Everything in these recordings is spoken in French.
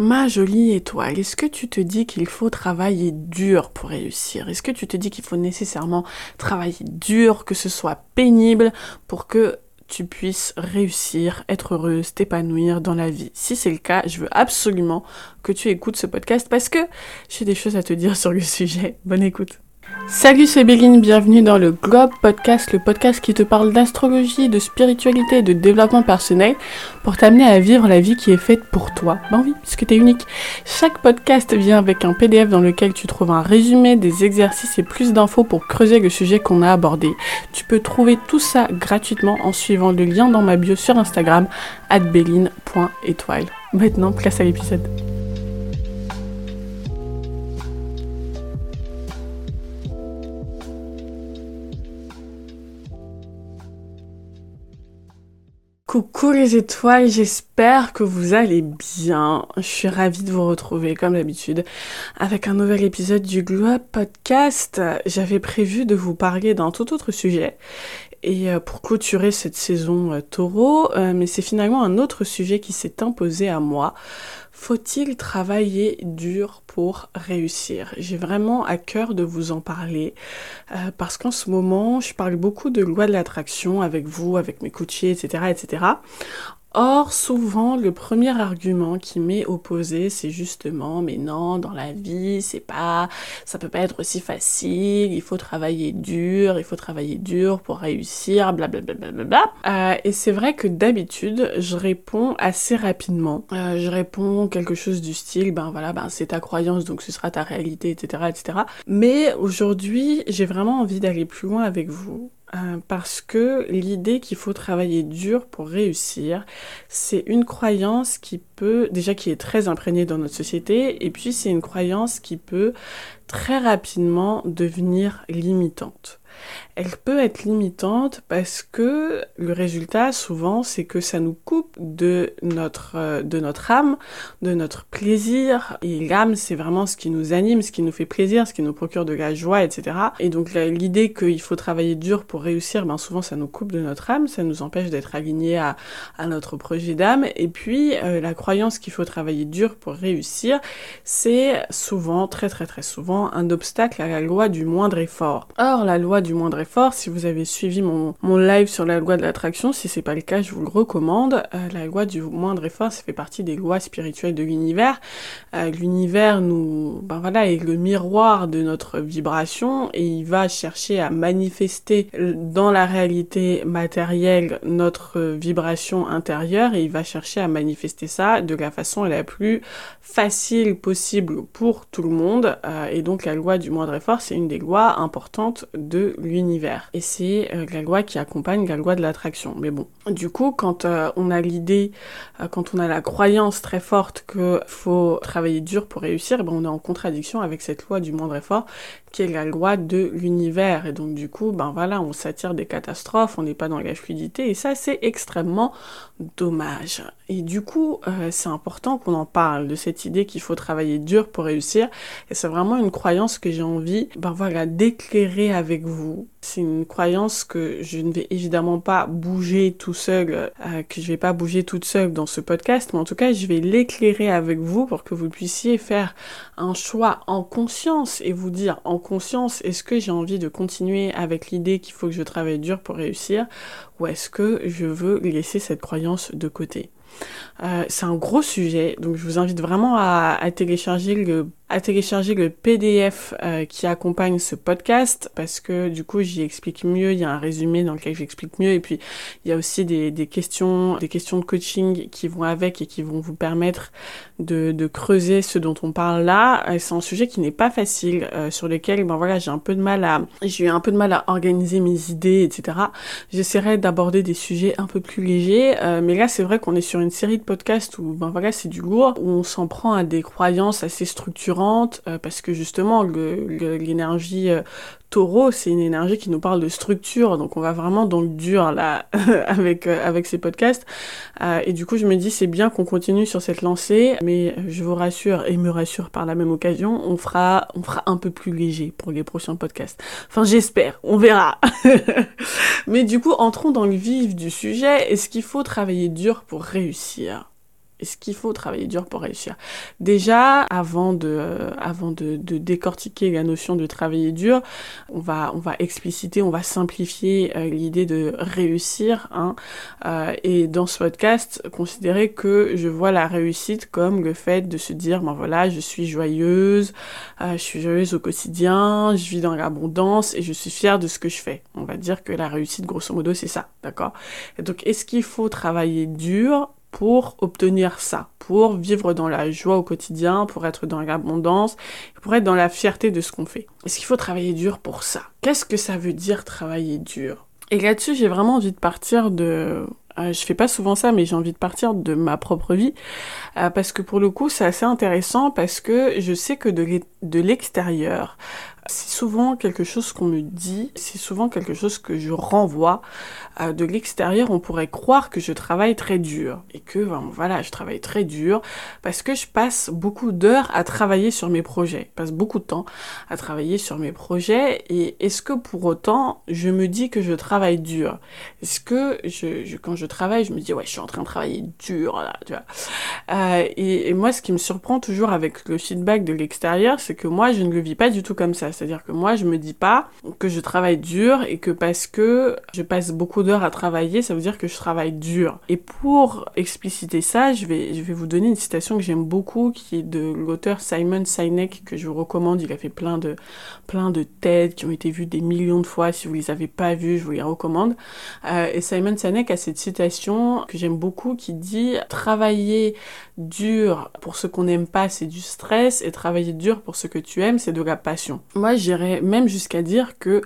Ma jolie étoile, est-ce que tu te dis qu'il faut travailler dur pour réussir? Est-ce que tu te dis qu'il faut nécessairement travailler dur, que ce soit pénible pour que tu puisses réussir, être heureuse, t'épanouir dans la vie? Si c'est le cas, je veux absolument que tu écoutes ce podcast parce que j'ai des choses à te dire sur le sujet. Bonne écoute. Salut, c'est Béline, bienvenue dans le Globe Podcast, le podcast qui te parle d'astrologie, de spiritualité et de développement personnel pour t'amener à vivre la vie qui est faite pour toi. Ben oui, parce que t'es unique. Chaque podcast vient avec un PDF dans lequel tu trouves un résumé, des exercices et plus d'infos pour creuser le sujet qu'on a abordé. Tu peux trouver tout ça gratuitement en suivant le lien dans ma bio sur Instagram, béline.étoile. Maintenant, place à l'épisode. Coucou les étoiles, j'espère que vous allez bien. Je suis ravie de vous retrouver comme d'habitude avec un nouvel épisode du Globe Podcast. J'avais prévu de vous parler d'un tout autre sujet et euh, pour clôturer cette saison euh, taureau, euh, mais c'est finalement un autre sujet qui s'est imposé à moi. Faut-il travailler dur pour réussir? J'ai vraiment à cœur de vous en parler parce qu'en ce moment, je parle beaucoup de loi de l'attraction avec vous, avec mes coachés, etc., etc. Or, souvent, le premier argument qui m'est opposé, c'est justement, mais non, dans la vie, c'est pas, ça peut pas être aussi facile, il faut travailler dur, il faut travailler dur pour réussir, blablabla. Bla, bla, bla, euh, et c'est vrai que d'habitude, je réponds assez rapidement. Euh, je réponds quelque chose du style, ben voilà, ben c'est ta croyance, donc ce sera ta réalité, etc., etc. Mais aujourd'hui, j'ai vraiment envie d'aller plus loin avec vous euh, parce que l'idée qu'il faut travailler dur pour réussir, c'est une croyance qui peut, déjà qui est très imprégnée dans notre société, et puis c'est une croyance qui peut très rapidement devenir limitante elle peut être limitante parce que le résultat souvent c'est que ça nous coupe de notre euh, de notre âme, de notre plaisir et l'âme c'est vraiment ce qui nous anime, ce qui nous fait plaisir, ce qui nous procure de la joie, etc. Et donc l'idée qu'il faut travailler dur pour réussir, ben souvent ça nous coupe de notre âme, ça nous empêche d'être alignés à, à notre projet d'âme. Et puis euh, la croyance qu'il faut travailler dur pour réussir, c'est souvent, très très très souvent, un obstacle à la loi du moindre effort. Or la loi du moindre effort. Si vous avez suivi mon, mon live sur la loi de l'attraction, si c'est pas le cas, je vous le recommande. Euh, la loi du moindre effort, ça fait partie des lois spirituelles de l'univers. Euh, l'univers nous, ben voilà, est le miroir de notre vibration et il va chercher à manifester dans la réalité matérielle notre vibration intérieure et il va chercher à manifester ça de la façon la plus facile possible pour tout le monde. Euh, et donc la loi du moindre effort, c'est une des lois importantes de l'univers et c'est euh, la loi qui accompagne la loi de l'attraction. Mais bon, du coup, quand euh, on a l'idée, euh, quand on a la croyance très forte qu'il faut travailler dur pour réussir, eh ben on est en contradiction avec cette loi du moindre effort qui est la loi de l'univers. Et donc du coup, ben voilà, on s'attire des catastrophes, on n'est pas dans la fluidité, et ça c'est extrêmement dommage. Et du coup, c'est important qu'on en parle de cette idée qu'il faut travailler dur pour réussir. Et c'est vraiment une croyance que j'ai envie, ben voilà, d'éclairer avec vous c'est une croyance que je ne vais évidemment pas bouger tout seul, euh, que je vais pas bouger toute seule dans ce podcast, mais en tout cas, je vais l'éclairer avec vous pour que vous puissiez faire un choix en conscience et vous dire en conscience, est-ce que j'ai envie de continuer avec l'idée qu'il faut que je travaille dur pour réussir ou est-ce que je veux laisser cette croyance de côté. Euh, c'est un gros sujet, donc je vous invite vraiment à, à télécharger le à télécharger le PDF euh, qui accompagne ce podcast parce que du coup j'y explique mieux, il y a un résumé dans lequel j'explique mieux et puis il y a aussi des, des, questions des questions de coaching qui vont avec et qui vont vous permettre de, de creuser ce dont on parle là. Euh, c'est un sujet qui n'est pas facile euh, sur lequel ben voilà j'ai un peu de mal à j'ai eu un peu de mal à organiser mes idées etc. J'essaierai d'aborder des sujets un peu plus légers mais là c'est vrai qu'on est sur une série de podcasts où ben voilà c'est du lourd où on s'en prend à des croyances assez structurantes euh, parce que justement l'énergie euh, taureau c'est une énergie qui nous parle de structure donc on va vraiment dans le dur là avec euh, avec ces podcasts. Et du coup je me dis c'est bien qu'on continue sur cette lancée mais je vous rassure et me rassure par la même occasion on fera on fera un peu plus léger pour les prochains podcasts. Enfin j'espère on verra. Mais du coup entrons dans le vif du sujet. Est-ce qu'il faut travailler dur pour réussir? Est-ce qu'il faut travailler dur pour réussir Déjà, avant de, euh, avant de, de, décortiquer la notion de travailler dur, on va, on va expliciter, on va simplifier euh, l'idée de réussir. Hein, euh, et dans ce podcast, considérez que je vois la réussite comme le fait de se dire, ben voilà, je suis joyeuse, je suis joyeuse au quotidien, je vis dans l'abondance et je suis fière de ce que je fais. On va dire que la réussite, grosso modo, c'est ça, d'accord? Donc, est-ce qu'il faut travailler dur pour obtenir ça, pour vivre dans la joie au quotidien, pour être dans l'abondance, pour être dans la fierté de ce qu'on fait. Est-ce qu'il faut travailler dur pour ça? Qu'est-ce que ça veut dire travailler dur? Et là-dessus, j'ai vraiment envie de partir de... Euh, je fais pas souvent ça, mais j'ai envie de partir de ma propre vie, euh, parce que pour le coup, c'est assez intéressant, parce que je sais que de l'extérieur, c'est souvent quelque chose qu'on me dit, c'est souvent quelque chose que je renvoie. Euh, de l'extérieur, on pourrait croire que je travaille très dur et que ben, voilà, je travaille très dur parce que je passe beaucoup d'heures à travailler sur mes projets. Je passe beaucoup de temps à travailler sur mes projets et est-ce que pour autant je me dis que je travaille dur? Est-ce que quand je travaille, je me dis ouais, je suis en train de travailler dur euh, et, et moi, ce qui me surprend toujours avec le feedback de l'extérieur, c'est que moi, je ne le vis pas du tout comme ça. C'est-à-dire que moi, je me dis pas que je travaille dur et que parce que je passe beaucoup d'heures à travailler, ça veut dire que je travaille dur. Et pour expliciter ça, je vais, je vais vous donner une citation que j'aime beaucoup, qui est de l'auteur Simon Sinek, que je vous recommande. Il a fait plein de, plein de TED qui ont été vus des millions de fois. Si vous les avez pas vus, je vous les recommande. Euh, et Simon Sinek a cette citation que j'aime beaucoup qui dit travailler dur pour ce qu'on n'aime pas, c'est du stress, et travailler dur pour ce que tu aimes, c'est de la passion. Moi, j'irais même jusqu'à dire que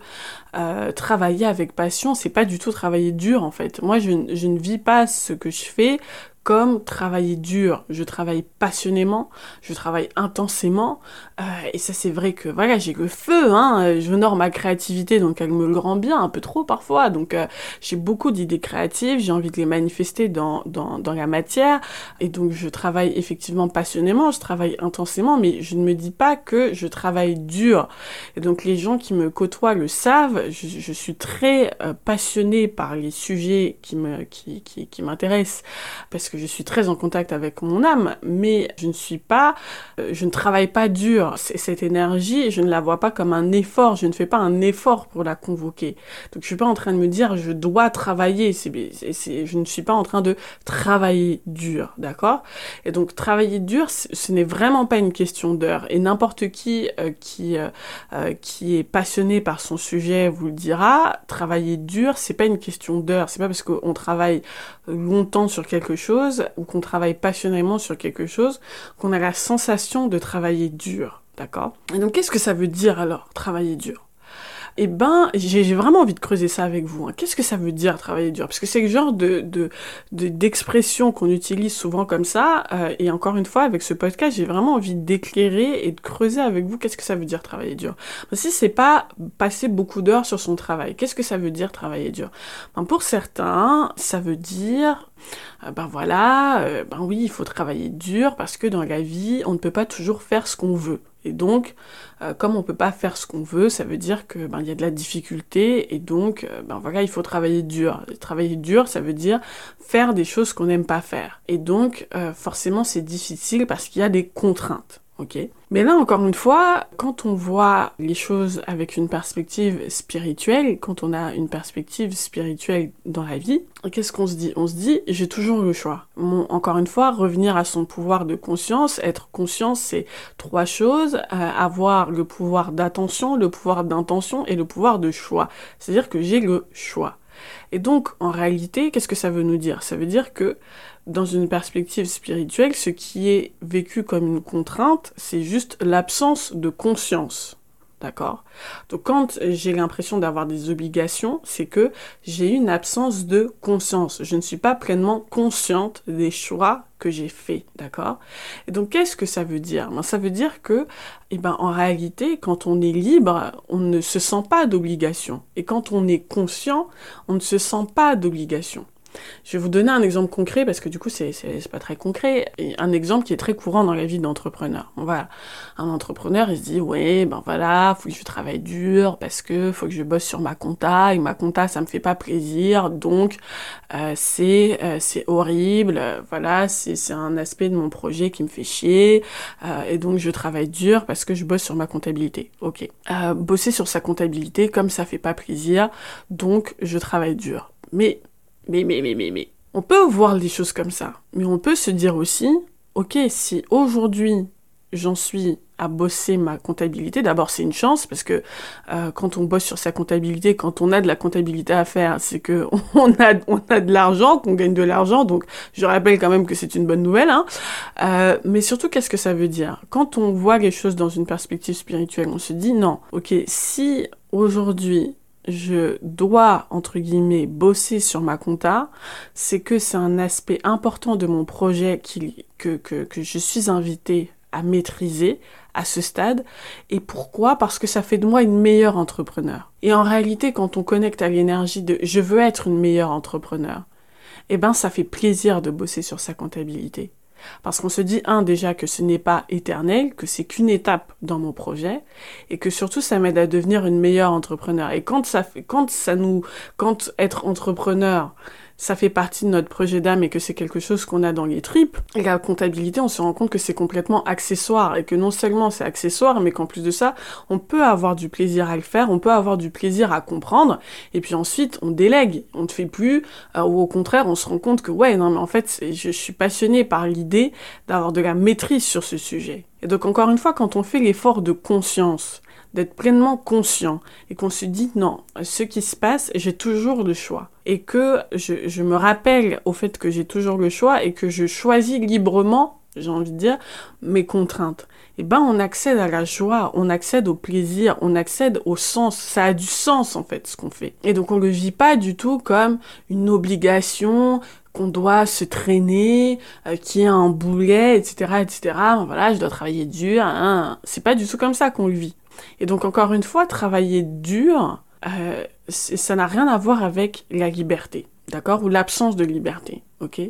euh, travailler avec passion, c'est pas du tout travailler dur en fait. Moi, je, je ne vis pas ce que je fais comme travailler dur. Je travaille passionnément, je travaille intensément, euh, et ça c'est vrai que voilà, j'ai le feu, hein, j'honore ma créativité, donc elle me le rend bien, un peu trop parfois, donc euh, j'ai beaucoup d'idées créatives, j'ai envie de les manifester dans, dans, dans la matière, et donc je travaille effectivement passionnément, je travaille intensément, mais je ne me dis pas que je travaille dur. Et donc les gens qui me côtoient le savent, je, suis très euh, passionnée par les sujets qui me qui, qui, qui m'intéressent, parce que je suis très en contact avec mon âme, mais je ne suis pas, euh, je ne travaille pas dur. Cette énergie, je ne la vois pas comme un effort. Je ne fais pas un effort pour la convoquer. Donc je suis pas en train de me dire je dois travailler. Je ne suis pas en train de travailler dur, d'accord? Et donc travailler dur, ce n'est vraiment pas une question d'heure. Et n'importe qui euh, qui euh, qui est passionné par son sujet vous le dira. Travailler dur, c'est pas une question d'heure. C'est pas parce qu'on travaille longtemps sur quelque chose ou qu'on travaille passionnément sur quelque chose, qu'on a la sensation de travailler dur, d'accord? Et donc qu'est-ce que ça veut dire alors, travailler dur? Eh ben, j'ai vraiment envie de creuser ça avec vous. Hein. Qu'est-ce que ça veut dire travailler dur? Parce que c'est le genre de d'expression qu'on utilise souvent comme ça. Euh, et encore une fois, avec ce podcast, j'ai vraiment envie d'éclairer et de creuser avec vous qu'est-ce que ça veut dire travailler dur? si c'est pas passer beaucoup d'heures sur son travail, qu'est-ce que ça veut dire travailler dur? Ben, Pour certains, ça veut dire ben voilà, euh, ben oui, il faut travailler dur parce que dans la vie, on ne peut pas toujours faire ce qu'on veut. Et donc, euh, comme on peut pas faire ce qu'on veut, ça veut dire que ben il y a de la difficulté et donc ben voilà, il faut travailler dur. travailler dur, ça veut dire faire des choses qu'on n'aime pas faire. Et donc forcément c'est difficile parce qu'il y a des contraintes Mais là, encore une fois, quand on voit les choses avec une perspective spirituelle, quand on a une perspective spirituelle dans la vie, qu'est-ce qu'on se dit? On se dit, j'ai toujours le choix. encore une fois, revenir à son pouvoir de conscience, être conscient, c'est trois choses, euh, avoir le pouvoir d'attention, le pouvoir d'intention et le pouvoir de choix. C'est-à-dire que j'ai le choix. Et donc, en réalité, qu'est-ce que ça veut nous dire? Ça veut dire que dans une perspective spirituelle, ce qui est vécu comme une contrainte, c'est juste l'absence de conscience. D'accord Donc quand j'ai l'impression d'avoir des obligations, c'est que j'ai une absence de conscience. Je ne suis pas pleinement consciente des choix que j'ai faits, d'accord Et donc qu'est-ce que ça veut dire? Ben, Ça veut dire que, eh ben, en réalité, quand on est libre, on ne se sent pas d'obligation. Et quand on est conscient, on ne se sent pas d'obligation. Je vais vous donner un exemple concret parce que du coup c'est pas très concret. Et un exemple qui est très courant dans la vie d'entrepreneur. Voilà, un entrepreneur il se dit ouais ben voilà faut que je travaille dur parce que faut que je bosse sur ma compta et ma compta ça me fait pas plaisir donc euh, c'est euh, c'est horrible. voilà c'est un aspect de mon projet qui me fait chier euh, et donc je travaille dur parce que je bosse sur ma comptabilité. Ok. bosser sur sa comptabilité comme ça fait pas plaisir donc je travaille dur. Mais mais, mais, mais, mais, mais. On peut voir les choses comme ça, mais on peut se dire aussi, ok, si aujourd'hui j'en suis à bosser ma comptabilité, d'abord c'est une chance parce que euh, quand on bosse sur sa comptabilité, quand on a de la comptabilité à faire, c'est que on a, on a de l'argent, qu'on gagne de l'argent, donc je rappelle quand même que c'est une bonne nouvelle. Hein. Euh, mais surtout, qu'est-ce que ça veut dire? Quand on voit les choses dans une perspective spirituelle, on se dit non, ok, si aujourd'hui je dois, entre guillemets, bosser sur ma compta, c'est que c'est un aspect important de mon projet que, que, que je suis invitée à maîtriser à ce stade. Et pourquoi? Parce que ça fait de moi une meilleure entrepreneur. Et en réalité, quand on connecte à l'énergie de je veux être une meilleure entrepreneur, eh ben ça fait plaisir de bosser sur sa comptabilité. Parce qu'on se dit, un, déjà que ce n'est pas éternel, que c'est qu'une étape dans mon projet, et que surtout ça m'aide à devenir une meilleure entrepreneur. Et quand ça fait, quand ça nous, quand être entrepreneur, ça fait partie de notre projet d'âme et que c'est quelque chose qu'on a dans les tripes, la comptabilité, on se rend compte que c'est complètement accessoire. Et que non seulement c'est accessoire, mais qu'en plus de ça, on peut avoir du plaisir à le faire, on peut avoir du plaisir à comprendre, et puis ensuite on délègue, on ne fait plus, euh, ou au contraire, on se rend compte que ouais, non mais en fait, je suis passionné par l'idée d'avoir de la maîtrise sur ce sujet. Et donc encore une fois, quand on fait l'effort de conscience, d'être pleinement conscient et qu'on se dit non, ce qui se passe, j'ai toujours le choix. Et que je, je me rappelle au fait que j'ai toujours le choix et que je choisis librement, j'ai envie de dire, mes contraintes. Et ben on accède à la joie, on accède au plaisir, on accède au sens. Ça a du sens en fait ce qu'on fait. Et donc on le vit pas du tout comme une obligation, qu'on doit se traîner, euh, qui est un boulet, etc., etc. Voilà, je dois travailler dur. Hein. C'est pas du tout comme ça qu'on le vit. Et donc encore une fois, travailler dur, euh, ça n'a rien à voir avec la liberté, d'accord, ou l'absence de liberté, ok?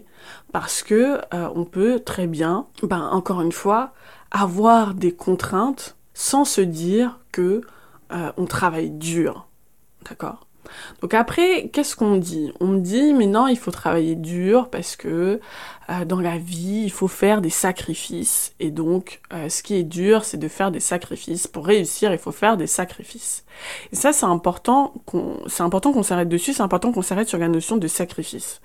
Parce que euh, on peut très bien, ben encore une fois, avoir des contraintes sans se dire que euh, on travaille dur, d'accord? Donc après, qu'est-ce qu'on dit? On me dit, mais non, il faut travailler dur parce que euh, dans la vie, il faut faire des sacrifices. Et donc, euh, ce qui est dur, c'est de faire des sacrifices. Pour réussir, il faut faire des sacrifices. Et ça, c'est important qu'on, c'est important qu'on s'arrête dessus, c'est important qu'on s'arrête sur la notion de sacrifice.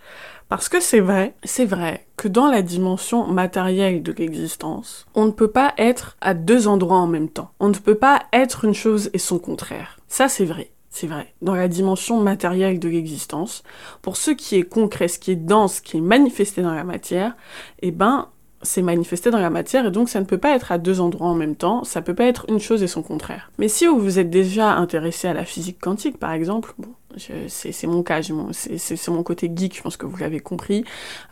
Parce que c'est vrai, c'est vrai que dans la dimension matérielle de l'existence, on ne peut pas être à deux endroits en même temps. On ne peut pas être une chose et son contraire. Ça, c'est vrai c'est vrai, dans la dimension matérielle de l'existence. Pour ce qui est concret, ce qui est dense, ce qui est manifesté dans la matière, eh ben, c'est manifesté dans la matière et donc ça ne peut pas être à deux endroits en même temps, ça peut pas être une chose et son contraire. Mais si vous êtes déjà intéressé à la physique quantique par exemple, bon, c'est mon cas, c'est mon côté geek, je pense que vous l'avez compris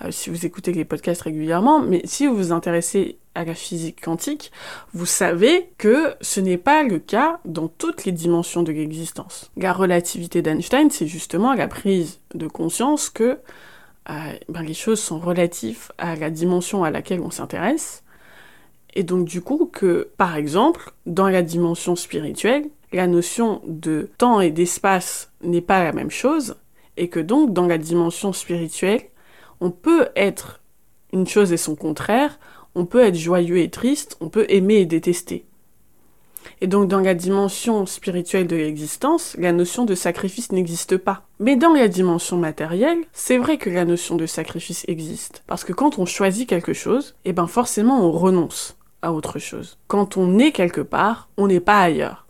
euh, si vous écoutez les podcasts régulièrement, mais si vous vous intéressez à la physique quantique, vous savez que ce n'est pas le cas dans toutes les dimensions de l'existence. La relativité d'Einstein, c'est justement la prise de conscience que euh, ben, les choses sont relatives à la dimension à laquelle on s'intéresse. Et donc du coup que, par exemple, dans la dimension spirituelle, la notion de temps et d'espace n'est pas la même chose, et que donc dans la dimension spirituelle, on peut être une chose et son contraire, on peut être joyeux et triste, on peut aimer et détester. Et donc dans la dimension spirituelle de l'existence, la notion de sacrifice n'existe pas. Mais dans la dimension matérielle, c'est vrai que la notion de sacrifice existe. Parce que quand on choisit quelque chose, eh ben forcément on renonce à autre chose. Quand on est quelque part, on n'est pas ailleurs.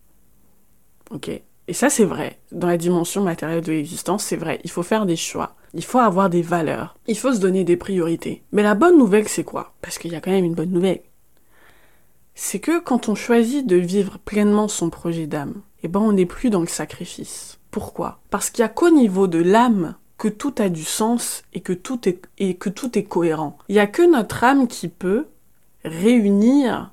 Ok Et ça c'est vrai. Dans la dimension matérielle de l'existence, c'est vrai. Il faut faire des choix. Il faut avoir des valeurs. Il faut se donner des priorités. Mais la bonne nouvelle c'est quoi? Parce qu'il y a quand même une bonne nouvelle c'est que quand on choisit de vivre pleinement son projet d'âme, eh ben on n'est plus dans le sacrifice. Pourquoi? Parce qu'il n'y a qu'au niveau de l'âme que tout a du sens et que tout est, et que tout est cohérent. Il n'y a que notre âme qui peut réunir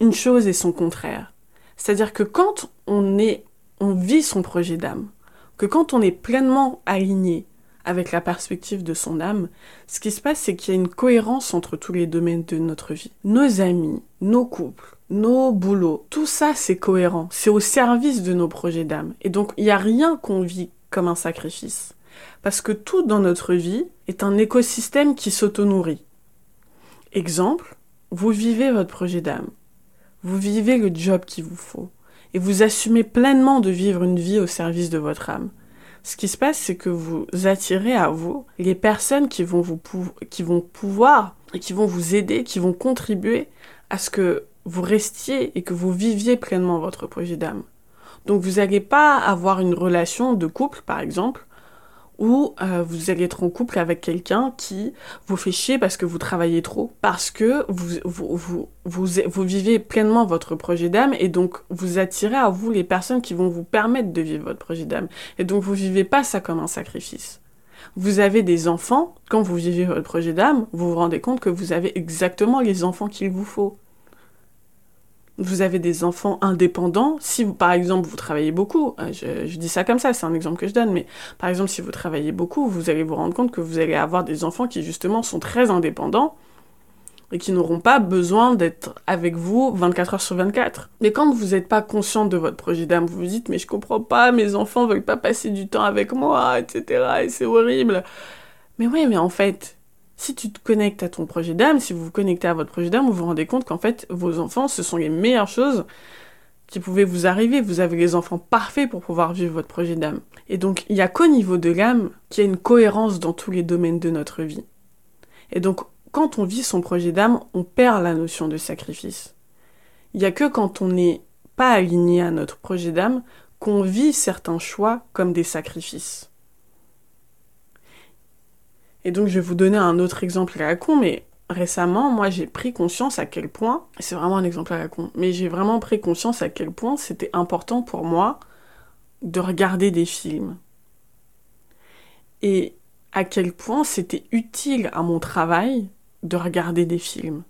une chose et son contraire. C'est-à-dire que quand on vit son projet d'âme, que quand on est pleinement aligné avec la perspective de son âme, ce qui se passe, c'est qu'il y a une cohérence entre tous les domaines de notre vie. Nos amis, nos couples, nos boulots, tout ça c'est cohérent, c'est au service de nos projets d'âme. Et donc il n'y a rien qu'on vit comme un sacrifice. Parce que tout dans notre vie est un écosystème qui s'auto-nourrit. Exemple, vous vivez votre projet d'âme. Vous vivez le job qu'il vous faut. Et vous assumez pleinement de vivre une vie au service de votre âme. Ce qui se passe, c'est que vous attirez à vous les personnes qui vont, vous qui vont pouvoir et qui vont vous aider, qui vont contribuer à ce que vous restiez et que vous viviez pleinement votre projet d'âme. Donc vous n'allez pas avoir une relation de couple, par exemple, ou euh, vous allez être en couple avec quelqu'un qui vous fait chier parce que vous travaillez trop, parce que vous, vous, vous, vous, vous vivez pleinement votre projet d'âme et donc vous attirez à vous les personnes qui vont vous permettre de vivre votre projet d'âme. Et donc vous vivez pas ça comme un sacrifice. Vous avez des enfants, quand vous vivez votre projet d'âme, vous vous rendez compte que vous avez exactement les enfants qu'il vous faut vous avez des enfants indépendants, si par exemple, vous travaillez beaucoup, euh, je, dis ça comme ça, c'est un exemple que je donne, mais par exemple, si vous travaillez beaucoup, vous allez vous rendre compte que vous allez avoir des enfants qui, justement, sont très indépendants et qui n'auront pas besoin d'être avec vous 24 heures sur 24. Mais quand vous n'êtes pas conscient de votre projet d'âme, vous vous dites, mais je comprends pas, mes enfants veulent pas passer du temps avec moi, etc., et c'est horrible. Mais oui, mais en fait, si tu te connectes à ton projet d'âme, si vous vous connectez à votre projet d'âme, vous vous rendez compte qu'en fait, vos enfants, ce sont les meilleures choses qui pouvaient vous arriver. Vous avez les enfants parfaits pour pouvoir vivre votre projet d'âme. Et donc, il n'y a qu'au niveau de l'âme qu'il y a une cohérence dans tous les domaines de notre vie. Et donc, quand on vit son projet d'âme, on perd la notion de sacrifice. Il n'y a que quand on n'est pas aligné à notre projet d'âme qu'on vit certains choix comme des sacrifices. Et donc je vais vous donner un autre exemple à la con, mais récemment, moi j'ai pris conscience à quel point, c'est vraiment un exemple à la con, mais j'ai vraiment pris conscience à quel point c'était important pour moi de regarder des films. Et à quel point c'était utile à mon travail de regarder des films.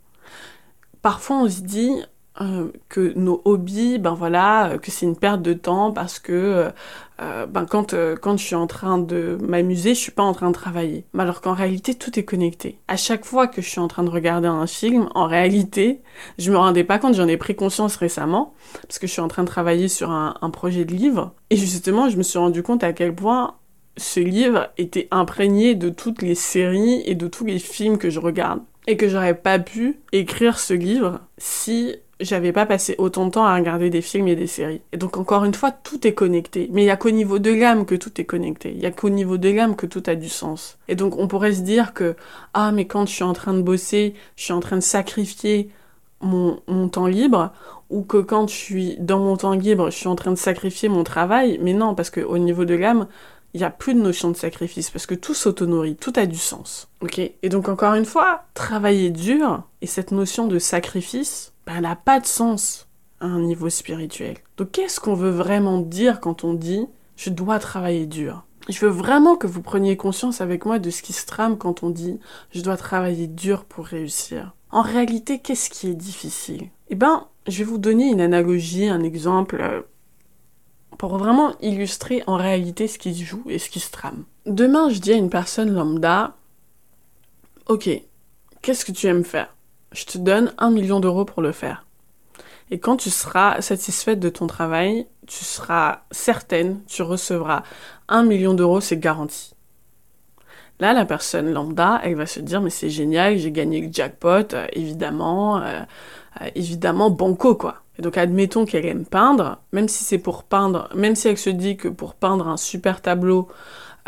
Parfois on se dit, euh, que nos hobbies, ben voilà, euh, que c'est une perte de temps parce que euh, ben quand, quand je suis en train de m'amuser, je suis pas en train de travailler. Alors qu'en réalité, tout est connecté. À chaque fois que je suis en train de regarder un film, en réalité, je me rendais pas compte, j'en ai pris conscience récemment, parce que je suis en train de travailler sur un, un projet de livre, et justement, je me suis rendu compte à quel point ce livre était imprégné de toutes les séries et de tous les films que je regarde. Et que j'aurais pas pu écrire ce livre si j'avais pas passé autant de temps à regarder des films et des séries. Et donc encore une fois, tout est connecté. Mais il y a qu'au niveau de l'âme que tout est connecté. Il y a qu'au niveau de l'âme que tout a du sens. Et donc on pourrait se dire que ah mais quand je suis en train de bosser, je suis en train de sacrifier mon, mon temps libre, ou que quand je suis dans mon temps libre, je suis en train de sacrifier mon travail. Mais non, parce qu'au niveau de l'âme, il n'y a plus de notion de sacrifice parce que tout s'autonourrit, tout a du sens. Ok Et donc encore une fois, travailler dur et cette notion de sacrifice, ben, n'a pas de sens à un niveau spirituel. Donc qu'est-ce qu'on veut vraiment dire quand on dit je dois travailler dur? Je veux vraiment que vous preniez conscience avec moi de ce qui se trame quand on dit je dois travailler dur pour réussir. En réalité, qu'est-ce qui est difficile? Eh ben, je vais vous donner une analogie, un exemple euh, pour vraiment illustrer en réalité ce qui se joue et ce qui se trame. Demain, je dis à une personne lambda, ok, qu'est-ce que tu aimes faire? Je te donne un million d'euros pour le faire. Et quand tu seras satisfaite de ton travail, tu seras certaine, tu recevras un million d'euros, c'est garanti. Là, la personne lambda, elle va se dire, mais c'est génial, j'ai gagné le jackpot, euh, évidemment, euh, euh, évidemment, banco, quoi. Et donc admettons qu'elle aime peindre, même si c'est pour peindre, même si elle se dit que pour peindre un super tableau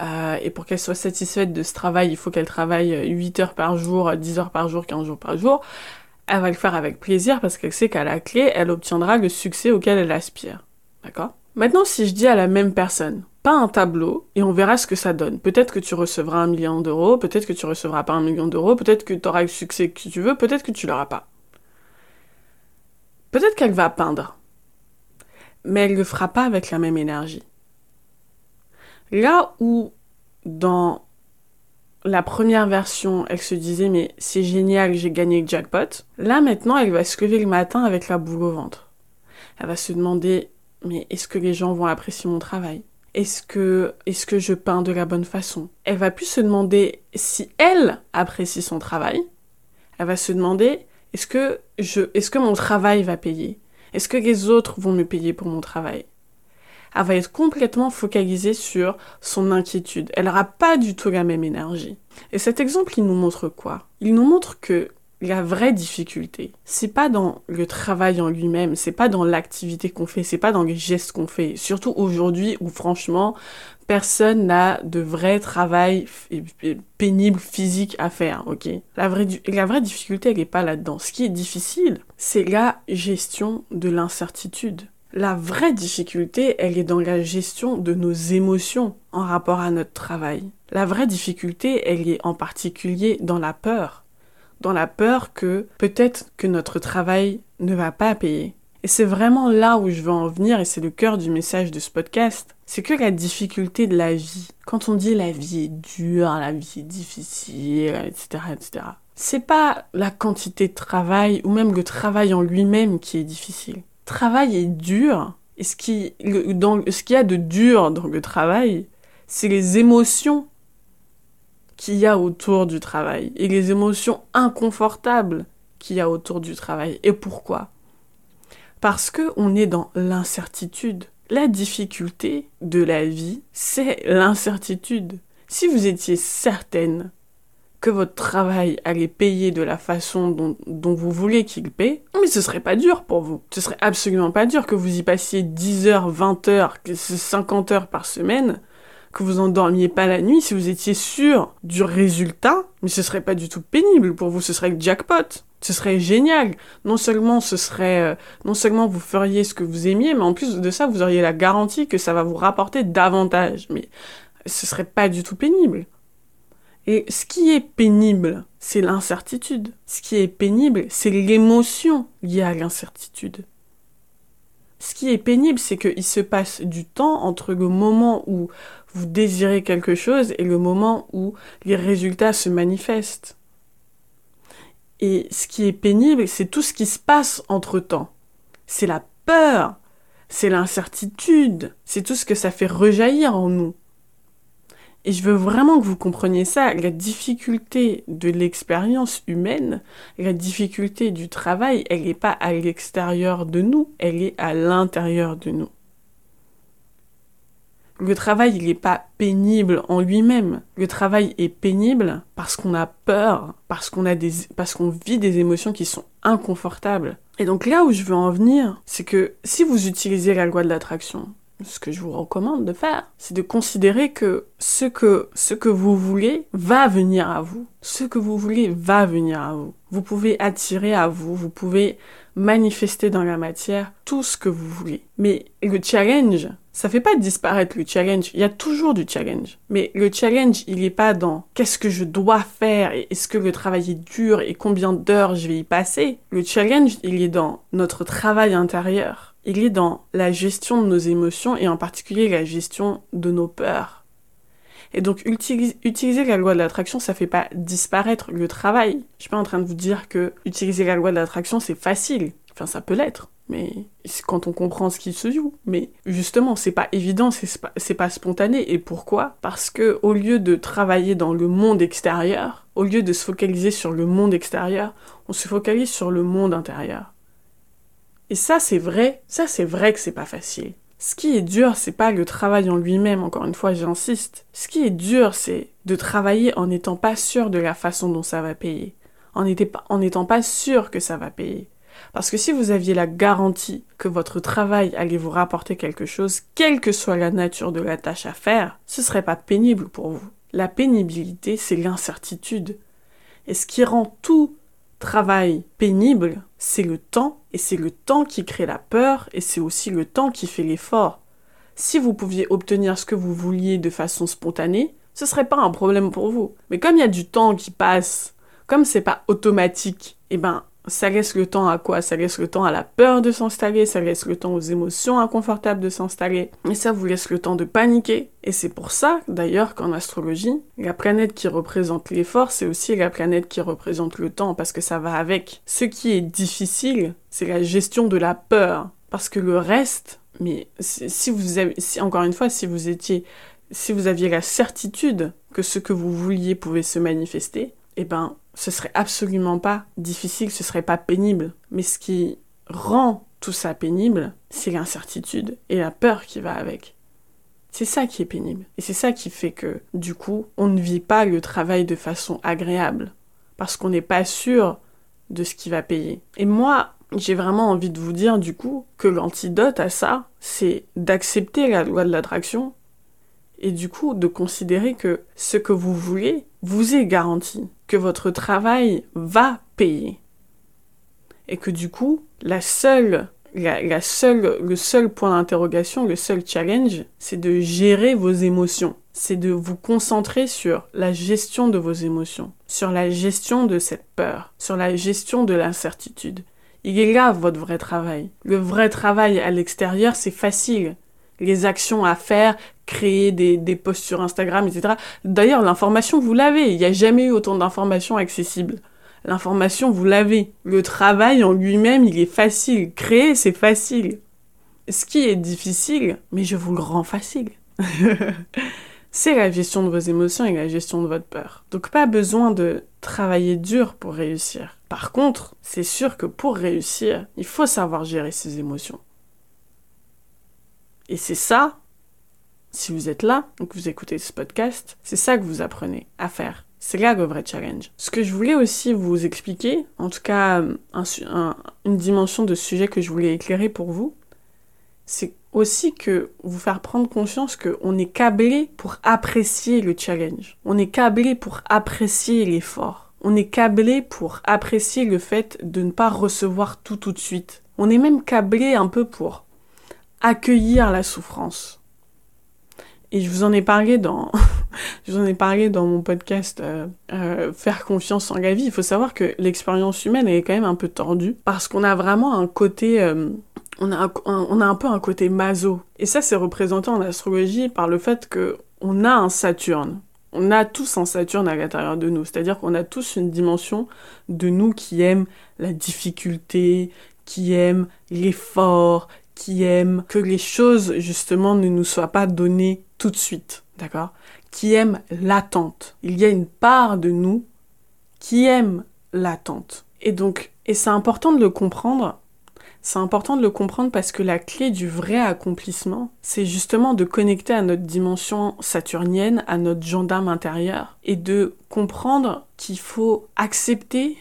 euh, et pour qu'elle soit satisfaite de ce travail, il faut qu'elle travaille 8 heures par jour, 10 heures par jour, 15 jours par jour, elle va le faire avec plaisir parce qu'elle sait qu'à la clé, elle obtiendra le succès auquel elle aspire. D'accord? Maintenant, si je dis à la même personne, pas un tableau et on verra ce que ça donne. Peut-être que tu recevras un million d'euros, peut-être que tu recevras pas un million d'euros, peut-être que tu auras le succès que tu veux, peut-être que tu l'auras pas. Peut-être qu'elle va peindre, mais elle le fera pas avec la même énergie. Là où dans la première version, elle se disait mais c'est génial, j'ai gagné le jackpot. Là maintenant, elle va se lever le matin avec la boule au ventre. Elle va se demander mais est-ce que les gens vont apprécier mon travail? Est-ce que, est-ce que je peins de la bonne façon? Elle va plus se demander si elle apprécie son travail. Elle va se demander est-ce que, je, est-ce que mon travail va payer? Est-ce que les autres vont me payer pour mon travail? Elle va être complètement focalisée sur son inquiétude. Elle n'aura pas du tout la même énergie. Et cet exemple, il nous montre quoi? Il nous montre que la vraie difficulté, c'est pas dans le travail en lui-même, c'est pas dans l'activité qu'on fait, c'est pas dans les gestes qu'on fait. Surtout aujourd'hui où franchement, personne n'a de vrai travail pénible physique à faire, ok? La vraie, la vraie difficulté, elle est pas là-dedans. Ce qui est difficile, c'est la gestion de l'incertitude. La vraie difficulté, elle est dans la gestion de nos émotions en rapport à notre travail. La vraie difficulté, elle est en particulier dans la peur dans la peur que peut-être que notre travail ne va pas payer. Et c'est vraiment là où je veux en venir, et c'est le cœur du message de ce podcast. C'est que la difficulté de la vie, quand on dit la vie est dure, la vie est difficile, etc., etc., c'est pas la quantité de travail ou même le travail en lui-même qui est difficile. Travail est dur, et ce qui, ce qu'il y a de dur dans le travail, c'est les émotions qu'il y a autour du travail et les émotions inconfortables qu'il y a autour du travail. Et pourquoi? Parce que on est dans l'incertitude. La difficulté de la vie, c'est l'incertitude. Si vous étiez certaine que votre travail allait payer de la façon dont, vous voulez qu'il paie, mais ce serait pas dur pour vous. Ce serait absolument pas dur que vous y passiez 10 heures, 20 heures, 50 heures par semaine que vous endormiez pas la nuit, si vous étiez sûr du résultat, mais ce serait pas du tout pénible pour vous, ce serait le jackpot. Ce serait génial. Non seulement ce serait, euh, non seulement vous feriez ce que vous aimiez, mais en plus de ça, vous auriez la garantie que ça va vous rapporter davantage. Mais ce serait pas du tout pénible. Et ce qui est pénible, c'est l'incertitude. Ce qui est pénible, c'est l'émotion liée à l'incertitude. Ce qui est pénible, c'est qu'il se passe du temps entre le moment où vous désirez quelque chose et le moment où les résultats se manifestent. Et ce qui est pénible, c'est tout ce qui se passe entre-temps. C'est la peur, c'est l'incertitude, c'est tout ce que ça fait rejaillir en nous. Et je veux vraiment que vous compreniez ça, la difficulté de l'expérience humaine, la difficulté du travail, elle n'est pas à l'extérieur de nous, elle est à l'intérieur de nous. Le travail, il n'est pas pénible en lui-même. Le travail est pénible parce qu'on a peur, parce qu'on a des, parce qu'on vit des émotions qui sont inconfortables. Et donc là où je veux en venir, c'est que si vous utilisez la loi de l'attraction, ce que je vous recommande de faire, c'est de considérer que ce que, ce que vous voulez va venir à vous. Ce que vous voulez va venir à vous. Vous pouvez attirer à vous, vous pouvez manifester dans la matière tout ce que vous voulez. Mais le challenge, ça fait pas disparaître le challenge. Il y a toujours du challenge. Mais le challenge, il est pas dans qu'est-ce que je dois faire et est-ce que le travail est dur et combien d'heures je vais y passer. Le challenge, il est dans notre travail intérieur. Il est dans la gestion de nos émotions et en particulier la gestion de nos peurs. Et donc utiliser la loi de l'attraction, ça fait pas disparaître le travail. Je suis pas en train de vous dire que utiliser la loi de l'attraction c'est facile. Enfin ça peut l'être, mais quand on comprend ce qui se joue. Mais justement, c'est pas évident, c'est pas, pas spontané. Et pourquoi? Parce que au lieu de travailler dans le monde extérieur, au lieu de se focaliser sur le monde extérieur, on se focalise sur le monde intérieur. Et ça c'est vrai, ça c'est vrai que c'est pas facile. Ce qui est dur, c'est pas le travail en lui-même, encore une fois, j'insiste. Ce qui est dur, c'est de travailler en n'étant pas sûr de la façon dont ça va payer. En n'étant pas sûr que ça va payer. Parce que si vous aviez la garantie que votre travail allait vous rapporter quelque chose, quelle que soit la nature de la tâche à faire, ce serait pas pénible pour vous. La pénibilité, c'est l'incertitude. Et ce qui rend tout travail pénible, c'est le temps, et c'est le temps qui crée la peur, et c'est aussi le temps qui fait l'effort. Si vous pouviez obtenir ce que vous vouliez de façon spontanée, ce serait pas un problème pour vous. Mais comme il y a du temps qui passe, comme c'est pas automatique, eh ben, ça laisse le temps à quoi? Ça laisse le temps à la peur de s'installer, ça laisse le temps aux émotions inconfortables de s'installer, et ça vous laisse le temps de paniquer. Et c'est pour ça, d'ailleurs, qu'en astrologie, la planète qui représente l'effort, c'est aussi la planète qui représente le temps, parce que ça va avec. Ce qui est difficile, c'est la gestion de la peur, parce que le reste, Mais si vous avez, encore une fois, si vous étiez, si vous aviez la certitude que ce que vous vouliez pouvait se manifester, eh ben, ce serait absolument pas difficile, ce serait pas pénible. Mais ce qui rend tout ça pénible, c'est l'incertitude et la peur qui va avec. C'est ça qui est pénible. Et c'est ça qui fait que, du coup, on ne vit pas le travail de façon agréable. Parce qu'on n'est pas sûr de ce qui va payer. Et moi, j'ai vraiment envie de vous dire, du coup, que l'antidote à ça, c'est d'accepter la loi de l'attraction et du coup de considérer que ce que vous voulez vous est garanti, que votre travail va payer. Et que du coup, la seule la, seule, le seul point d'interrogation, le seul challenge, c'est de gérer vos émotions. C'est de vous concentrer sur la gestion de vos émotions, sur la gestion de cette peur, sur la gestion de l'incertitude. Il est là votre vrai travail. Le vrai travail à l'extérieur, c'est facile. Les actions à faire, créer des, posts sur Instagram, etc. D'ailleurs, l'information, vous l'avez. Il n'y a jamais eu autant d'informations accessibles. L'information, vous l'avez. Le travail en lui-même, il est facile. Créer, c'est facile. Ce qui est difficile, mais je vous le rends facile. c'est la gestion de vos émotions et la gestion de votre peur. Donc pas besoin de travailler dur pour réussir. Par contre, c'est sûr que pour réussir, il faut savoir gérer ses émotions. Et c'est ça, si vous êtes là, donc vous écoutez ce podcast, c'est ça que vous apprenez à faire. C'est là le vrai challenge. Ce que je voulais aussi vous expliquer, en tout cas une dimension de sujet que je voulais éclairer pour vous, c'est aussi que vous faire prendre conscience qu'on est câblé pour apprécier le challenge. On est câblé pour apprécier l'effort. On est câblé pour apprécier le fait de ne pas recevoir tout tout de suite. On est même câblé un peu pour accueillir la souffrance. Et je vous en ai parlé dans, je vous en ai parlé dans mon podcast euh, euh, Faire confiance en la vie. Il faut savoir que l'expérience humaine est quand même un peu tordue parce qu'on a vraiment un côté, euh, on, a un, on a un peu un côté maso. Et ça, c'est représenté en astrologie par le fait que on a un Saturne. On a tous un Saturne à l'intérieur de nous. C'est-à-dire qu'on a tous une dimension de nous qui aime la difficulté, qui aime l'effort, qui aime que les choses justement ne nous soient pas données tout de suite, d'accord? Qui aime l'attente. Il y a une part de nous qui aime l'attente. Et donc, et c'est important de le comprendre. C'est important de le comprendre parce que la clé du vrai accomplissement, c'est justement de connecter à notre dimension saturnienne, à notre gendarme intérieur, et de comprendre qu'il faut accepter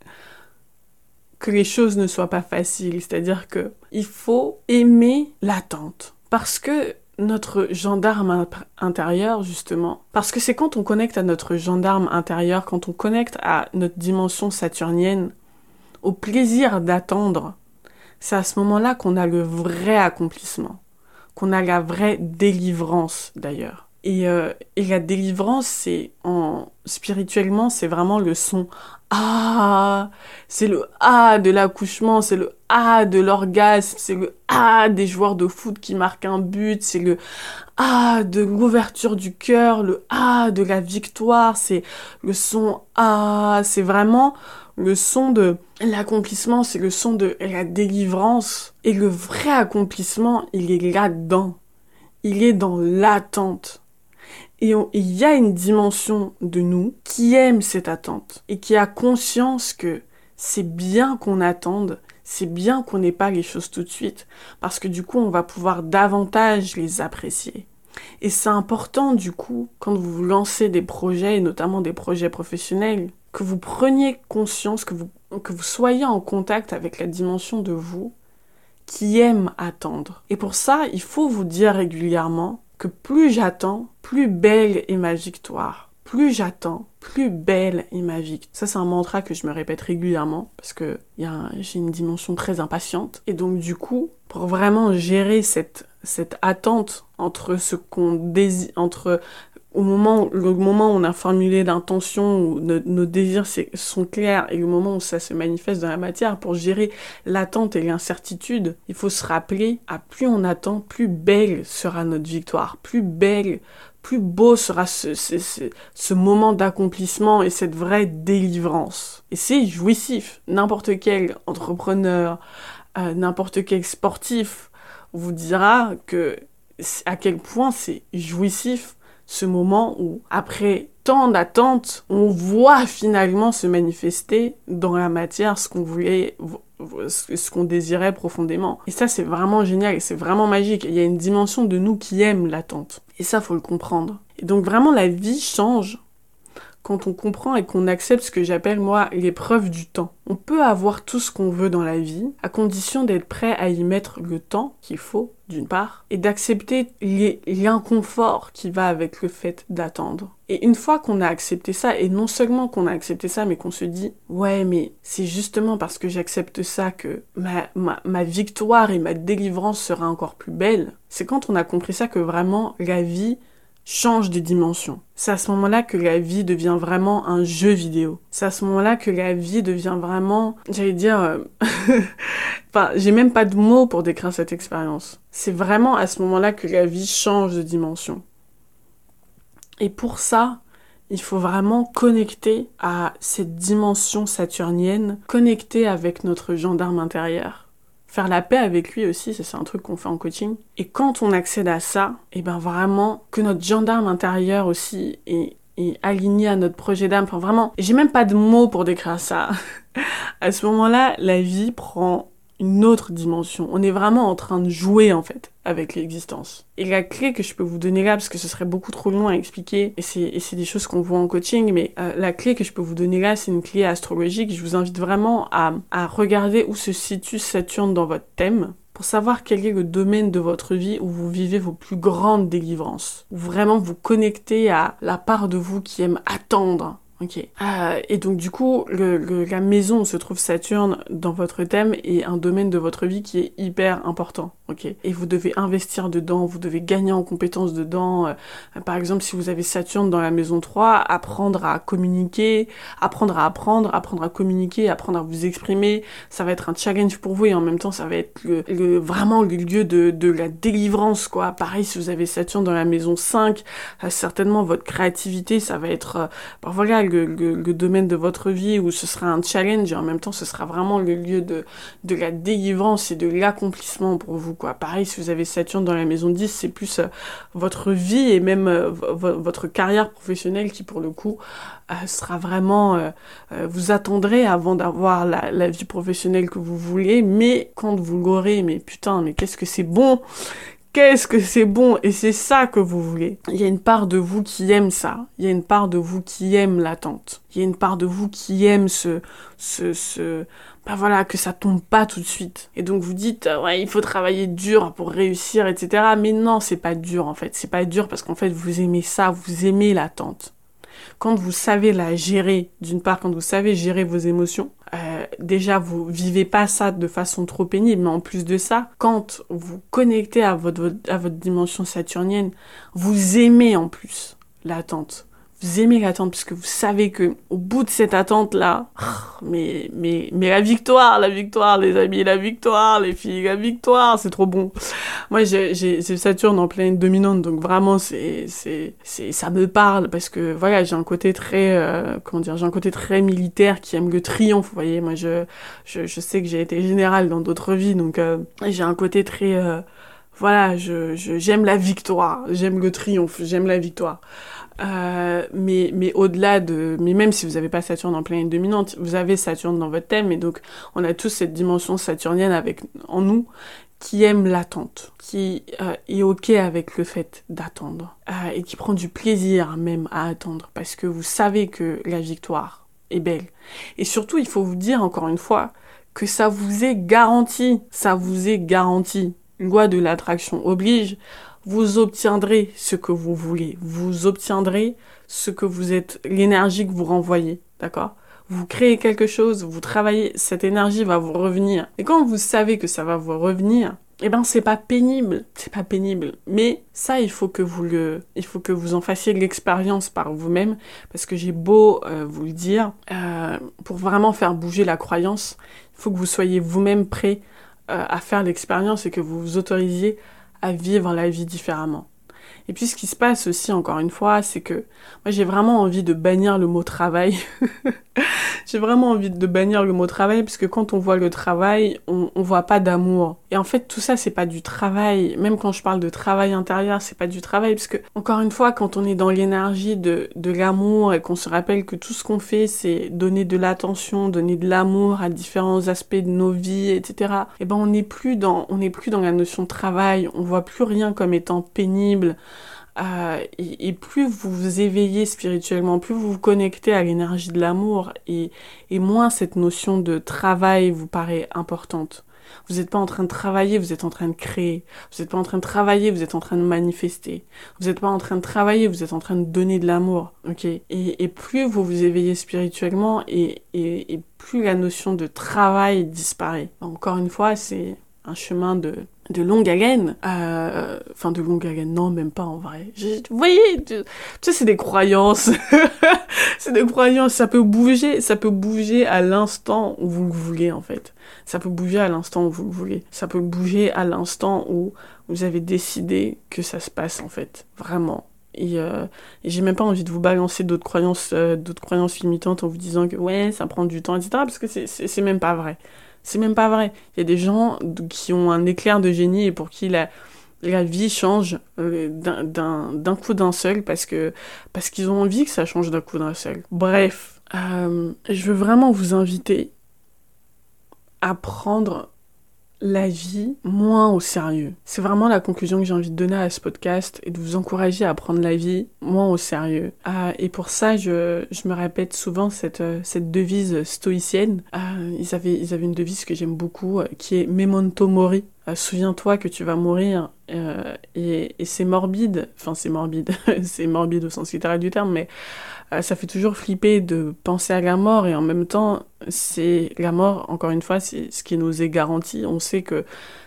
que les choses ne soient pas faciles. C'est-à-dire que il faut aimer l'attente. Parce que notre gendarme intérieur, justement, parce que c'est quand on connecte à notre gendarme intérieur, quand on connecte à notre dimension saturnienne, au plaisir d'attendre, c'est à ce moment-là qu'on a le vrai accomplissement, qu'on a la vraie délivrance d'ailleurs. Et, euh, et la délivrance, c'est en spirituellement, c'est vraiment le son ah, c'est le ah de l'accouchement, c'est le ah de l'orgasme, c'est le ah des joueurs de foot qui marquent un but, c'est le ah de l'ouverture du cœur, le ah de la victoire, c'est le son ah, c'est vraiment le son de l'accomplissement, c'est le son de la délivrance. Et le vrai accomplissement, il est là-dedans. Il est dans l'attente. Et il y a une dimension de nous qui aime cette attente et qui a conscience que c'est bien qu'on attende, c'est bien qu'on n'ait pas les choses tout de suite, parce que du coup on va pouvoir davantage les apprécier. Et c'est important du coup, quand vous lancez des projets, et notamment des projets professionnels, que vous preniez conscience, que vous, que vous soyez en contact avec la dimension de vous qui aime attendre. Et pour ça, il faut vous dire régulièrement, que plus j'attends, plus belle est ma victoire. Plus j'attends, plus belle est ma victoire. Ça, c'est un mantra que je me répète régulièrement parce que j'ai une dimension très impatiente. Et donc, du coup, pour vraiment gérer cette, cette attente entre ce qu'on désire, entre au moment, le moment où on a formulé l'intention, où nos, désirs sont clairs, et le moment où ça se manifeste dans la matière, pour gérer l'attente et l'incertitude, il faut se rappeler, à plus on attend, plus belle sera notre victoire, plus belle, plus beau sera ce, moment d'accomplissement et cette vraie délivrance. Et c'est jouissif. N'importe quel entrepreneur, euh, n'importe quel sportif, vous dira que à quel point c'est jouissif ce moment où, après tant d'attentes, on voit finalement se manifester dans la matière ce qu'on voulait, ce qu'on désirait profondément. Et ça, c'est vraiment génial c'est vraiment magique. Il y a une dimension de nous qui aime l'attente. Et ça, faut le comprendre. Et donc vraiment, la vie change quand on comprend et qu'on accepte ce que j'appelle moi l'épreuve du temps. On peut avoir tout ce qu'on veut dans la vie, à condition d'être prêt à y mettre le temps qu'il faut, d'une part, et d'accepter l'inconfort qui va avec le fait d'attendre. Et une fois qu'on a accepté ça, et non seulement qu'on a accepté ça, mais qu'on se dit, ouais, mais c'est justement parce que j'accepte ça que ma, ma, ma victoire et ma délivrance sera encore plus belle, c'est quand on a compris ça que vraiment la vie change de dimension. C'est à ce moment-là que la vie devient vraiment un jeu vidéo. C'est à ce moment-là que la vie devient vraiment, j'allais dire, euh, enfin, j'ai même pas de mots pour décrire cette expérience. C'est vraiment à ce moment-là que la vie change de dimension. Et pour ça, il faut vraiment connecter à cette dimension saturnienne, connecter avec notre gendarme intérieur faire la paix avec lui aussi, c'est un truc qu'on fait en coaching. Et quand on accède à ça, et eh ben vraiment que notre gendarme intérieur aussi est, est aligné à notre projet d'âme. Enfin vraiment, j'ai même pas de mots pour décrire ça. à ce moment-là, la vie prend une autre dimension. On est vraiment en train de jouer en fait avec l'existence. Et la clé que je peux vous donner là, parce que ce serait beaucoup trop long à expliquer, et c'est des choses qu'on voit en coaching, mais euh, la clé que je peux vous donner là, c'est une clé astrologique. Je vous invite vraiment à, à regarder où se situe Saturne dans votre thème pour savoir quel est le domaine de votre vie où vous vivez vos plus grandes délivrances, où vraiment vous connectez à la part de vous qui aime attendre, Ok. Euh, et donc du coup, le, la maison où se trouve Saturne dans votre thème est un domaine de votre vie qui est hyper important. Ok. Et vous devez investir dedans, vous devez gagner en compétences dedans. Euh, par exemple, si vous avez Saturne dans la maison 3, apprendre à communiquer, apprendre à apprendre, apprendre à communiquer, apprendre à vous exprimer, ça va être un challenge pour vous et en même temps, ça va être le, vraiment le lieu de, de la délivrance, quoi. Pareil, si vous avez Saturne dans la maison 5, euh, certainement votre créativité, ça va être, bah, voilà, le, domaine de votre vie où ce sera un challenge et en même temps ce sera vraiment le lieu de, de la délivrance et de l'accomplissement pour vous quoi. Pareil si vous avez Saturne dans la maison 10 c'est plus euh, votre vie et même euh, votre carrière professionnelle qui pour le coup euh, sera vraiment vous attendrez avant d'avoir la, la vie professionnelle que vous voulez mais quand vous l'aurez mais putain mais qu'est-ce que c'est bon qu'est-ce que c'est bon et c'est ça que vous voulez. Il y a une part de vous qui aime ça. Il y a une part de vous qui aime l'attente. Il y a une part de vous qui aime ce, ce, ce, bah voilà, que ça tombe pas tout de suite. Et donc vous dites, euh, ouais, il faut travailler dur pour réussir, etc. Mais non, c'est pas dur en fait. C'est pas dur parce qu'en fait, vous aimez ça, vous aimez l'attente. Quand vous savez la gérer, d'une part, quand vous savez gérer vos émotions, euh, déjà vous vivez pas ça de façon trop pénible, mais en plus de ça, quand vous connectez à votre, à votre dimension saturnienne, vous aimez en plus l'attente vous aimez l'attente puisque vous savez que au bout de cette attente là, mais mais mais la victoire, la victoire, les amis, la victoire, les filles, la victoire, c'est trop bon. Moi j'ai j'ai Saturne en pleine dominante donc vraiment c'est c'est c'est ça me parle parce que voilà j'ai un côté très euh, comment dire j'ai un côté très militaire qui aime le triomphe. Vous voyez moi je je, je sais que j'ai été général dans d'autres vies donc euh, j'ai un côté très euh, voilà, je, j'aime la victoire, j'aime le triomphe, j'aime la victoire. Euh, mais mais au-delà de, mais même si vous n'avez pas Saturne en pleine dominante, vous avez Saturne dans votre thème, et donc on a tous cette dimension saturnienne avec en nous qui aime l'attente, qui euh, est ok avec le fait d'attendre euh, et qui prend du plaisir même à attendre parce que vous savez que la victoire est belle. Et surtout, il faut vous dire encore une fois que ça vous est garanti, ça vous est garanti loi de l'attraction oblige, vous obtiendrez ce que vous voulez. Vous obtiendrez ce que vous êtes, l'énergie que vous renvoyez. D'accord? Vous créez quelque chose, vous travaillez, cette énergie va vous revenir. Et quand vous savez que ça va vous revenir, eh ben c'est pas pénible, c'est pas pénible. Mais ça, il faut que vous le, il faut que vous en fassiez l'expérience par vous-même, parce que j'ai beau euh, vous le dire, euh, pour vraiment faire bouger la croyance, il faut que vous soyez vous-même prêt euh, à faire l'expérience et que vous vous autorisiez à vivre la vie différemment. Et puis ce qui se passe aussi, encore une fois, c'est que moi j'ai vraiment envie de bannir le mot travail. j'ai vraiment envie de bannir le mot travail, parce que quand on voit le travail, on, on voit pas d'amour. Et en fait, tout ça, c'est pas du travail. Même quand je parle de travail intérieur, c'est pas du travail, parce que, encore une fois, quand on est dans l'énergie de, de l'amour et qu'on se rappelle que tout ce qu'on fait, c'est donner de l'attention, donner de l'amour à différents aspects de nos vies, etc. Et eh ben, on n'est plus dans, on n'est plus dans la notion de travail. On voit plus rien comme étant pénible. Euh, et, plus vous vous éveillez spirituellement, plus vous vous connectez à l'énergie de l'amour, et, moins cette notion de travail vous paraît importante. Vous n'êtes pas en train de travailler, vous êtes en train de créer. Vous n'êtes pas en train de travailler, vous êtes en train de manifester. Vous n'êtes pas en train de travailler, vous êtes en train de donner de l'amour. Ok? Et, plus vous vous éveillez spirituellement, et plus la notion de travail disparaît. Encore une fois, c'est un chemin de de longue haleine. Euh, enfin, de longue haleine, non, même pas en vrai. vous voyez, tu sais, c'est des croyances. c'est des croyances. Ça peut bouger, ça peut bouger à l'instant où vous le voulez, en fait. Ça peut bouger à l'instant où vous le voulez. Ça peut bouger à l'instant où vous avez décidé que ça se passe, en fait. Vraiment. Et, euh, et j'ai même pas envie de vous balancer d'autres croyances, euh, d'autres croyances limitantes en vous disant que ouais, ça prend du temps, etc. Parce que c'est même pas vrai. C'est même pas vrai. Il y a des gens qui ont un éclair de génie et pour qui la, la vie change euh, d'un coup d'un seul parce que parce qu'ils ont envie que ça change d'un coup d'un seul. Bref, euh, je veux vraiment vous inviter à prendre la vie moins au sérieux. C'est vraiment la conclusion que j'ai envie de donner à ce podcast et de vous encourager à prendre la vie moins au sérieux. Ah, et pour ça, je, je, me répète souvent cette, euh, cette devise stoïcienne. Ah, ils, avaient, ils avaient une devise que j'aime beaucoup euh, qui est Memento Mori. Euh, souviens-toi que tu vas mourir et, et c'est morbide, enfin c'est morbide, c'est morbide au sens littéral du terme, mais euh, ça fait toujours flipper de penser à la mort et en même temps, c'est la mort, encore une fois, c'est ce qui nous est garanti. On sait que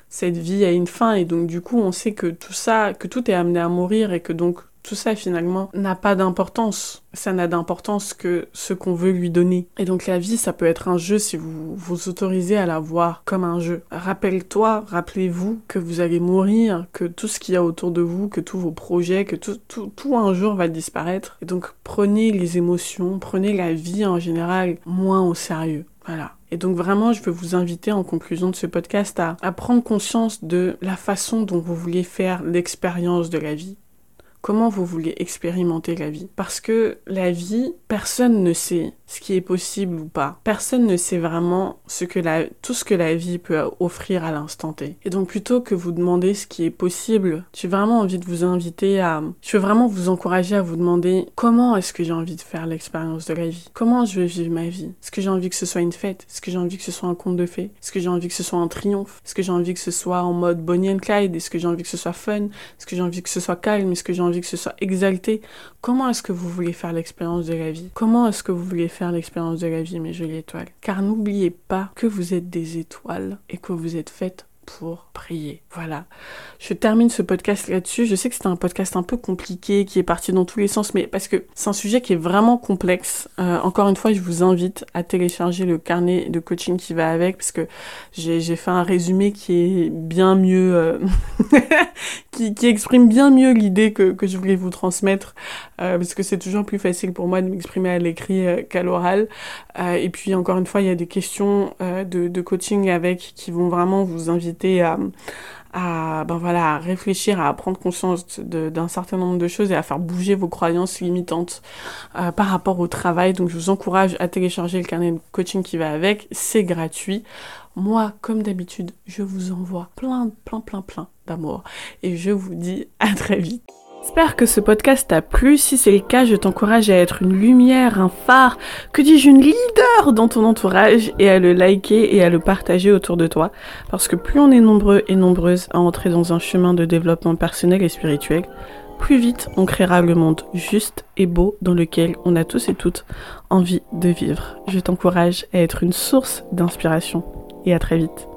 cette vie a une fin et donc du coup, on sait que tout ça, que tout est amené à mourir et que donc tout ça finalement n'a pas d'importance. Ça n'a d'importance que ce qu'on veut lui donner. Et donc la vie, ça peut être un jeu si vous vous autorisez à la voir comme un jeu. Rappelle-toi, rappelez-vous que vous allez mourir, que tout ce qu'il y a autour de vous, que tous vos projets, que tout, tout, tout un jour va disparaître. Et donc prenez les émotions, prenez la vie en général moins au sérieux. Voilà. Et donc vraiment, je veux vous inviter en conclusion de ce podcast à, à prendre conscience de la façon dont vous voulez faire l'expérience de la vie comment vous voulez expérimenter la vie. Parce que la vie, personne ne sait ce qui est possible ou pas. Personne ne sait vraiment ce que la, tout ce que la vie peut offrir à l'instant T. Et donc plutôt que vous demander ce qui est possible, j'ai vraiment envie de vous inviter à... Je veux vraiment vous encourager à vous demander comment est-ce que j'ai envie de faire l'expérience de la vie? Comment je veux vivre ma vie? Est-ce que j'ai envie que ce soit une fête? Est-ce que j'ai envie que ce soit un conte de fées? Est-ce que j'ai envie que ce soit un triomphe? Est-ce que j'ai envie que ce soit en mode Bonnie and Clyde? Est-ce que j'ai envie que ce soit fun? Est-ce que j'ai envie que ce soit calme? Est-ce que j'ai que ce soit exalté Comment est-ce que vous voulez faire l'expérience de la vie? Comment est-ce que vous voulez faire faire l'expérience de la vie, mes jolies étoiles? Car n'oubliez pas que vous êtes des étoiles et que vous êtes faites pour prier. Voilà. Je termine ce podcast là-dessus. Je sais que c'était un podcast un peu compliqué, qui est parti dans tous les sens, mais parce que c'est un sujet qui est vraiment complexe. Euh, encore une fois, je vous invite à télécharger le carnet de coaching qui va avec, parce que j'ai fait un résumé qui est bien mieux, euh, qui, exprime bien mieux l'idée que, je voulais vous transmettre, euh, parce que c'est toujours plus facile pour moi de m'exprimer à l'écrit qu'à l'oral. Et puis encore une fois, il y a des questions de coaching avec qui vont vraiment vous inviter à, ben voilà, réfléchir, à prendre conscience d'un certain nombre de choses et à faire bouger vos croyances limitantes euh, par rapport au travail. Donc je vous encourage à télécharger le carnet de coaching qui va avec, c'est gratuit. Moi, comme d'habitude, je vous envoie plein, plein, plein, plein d'amour et je vous dis à très vite. J'espère que ce podcast t'a plu. Si c'est le cas, je t'encourage à être une lumière, un phare, que dis-je, une leader dans ton entourage et à le liker et à le partager autour de toi. Parce que plus on est nombreux et nombreuses à entrer dans un chemin de développement personnel et spirituel, plus vite on créera le monde juste et beau dans lequel on a tous et toutes envie de vivre. Je t'encourage à être une source d'inspiration et à très vite.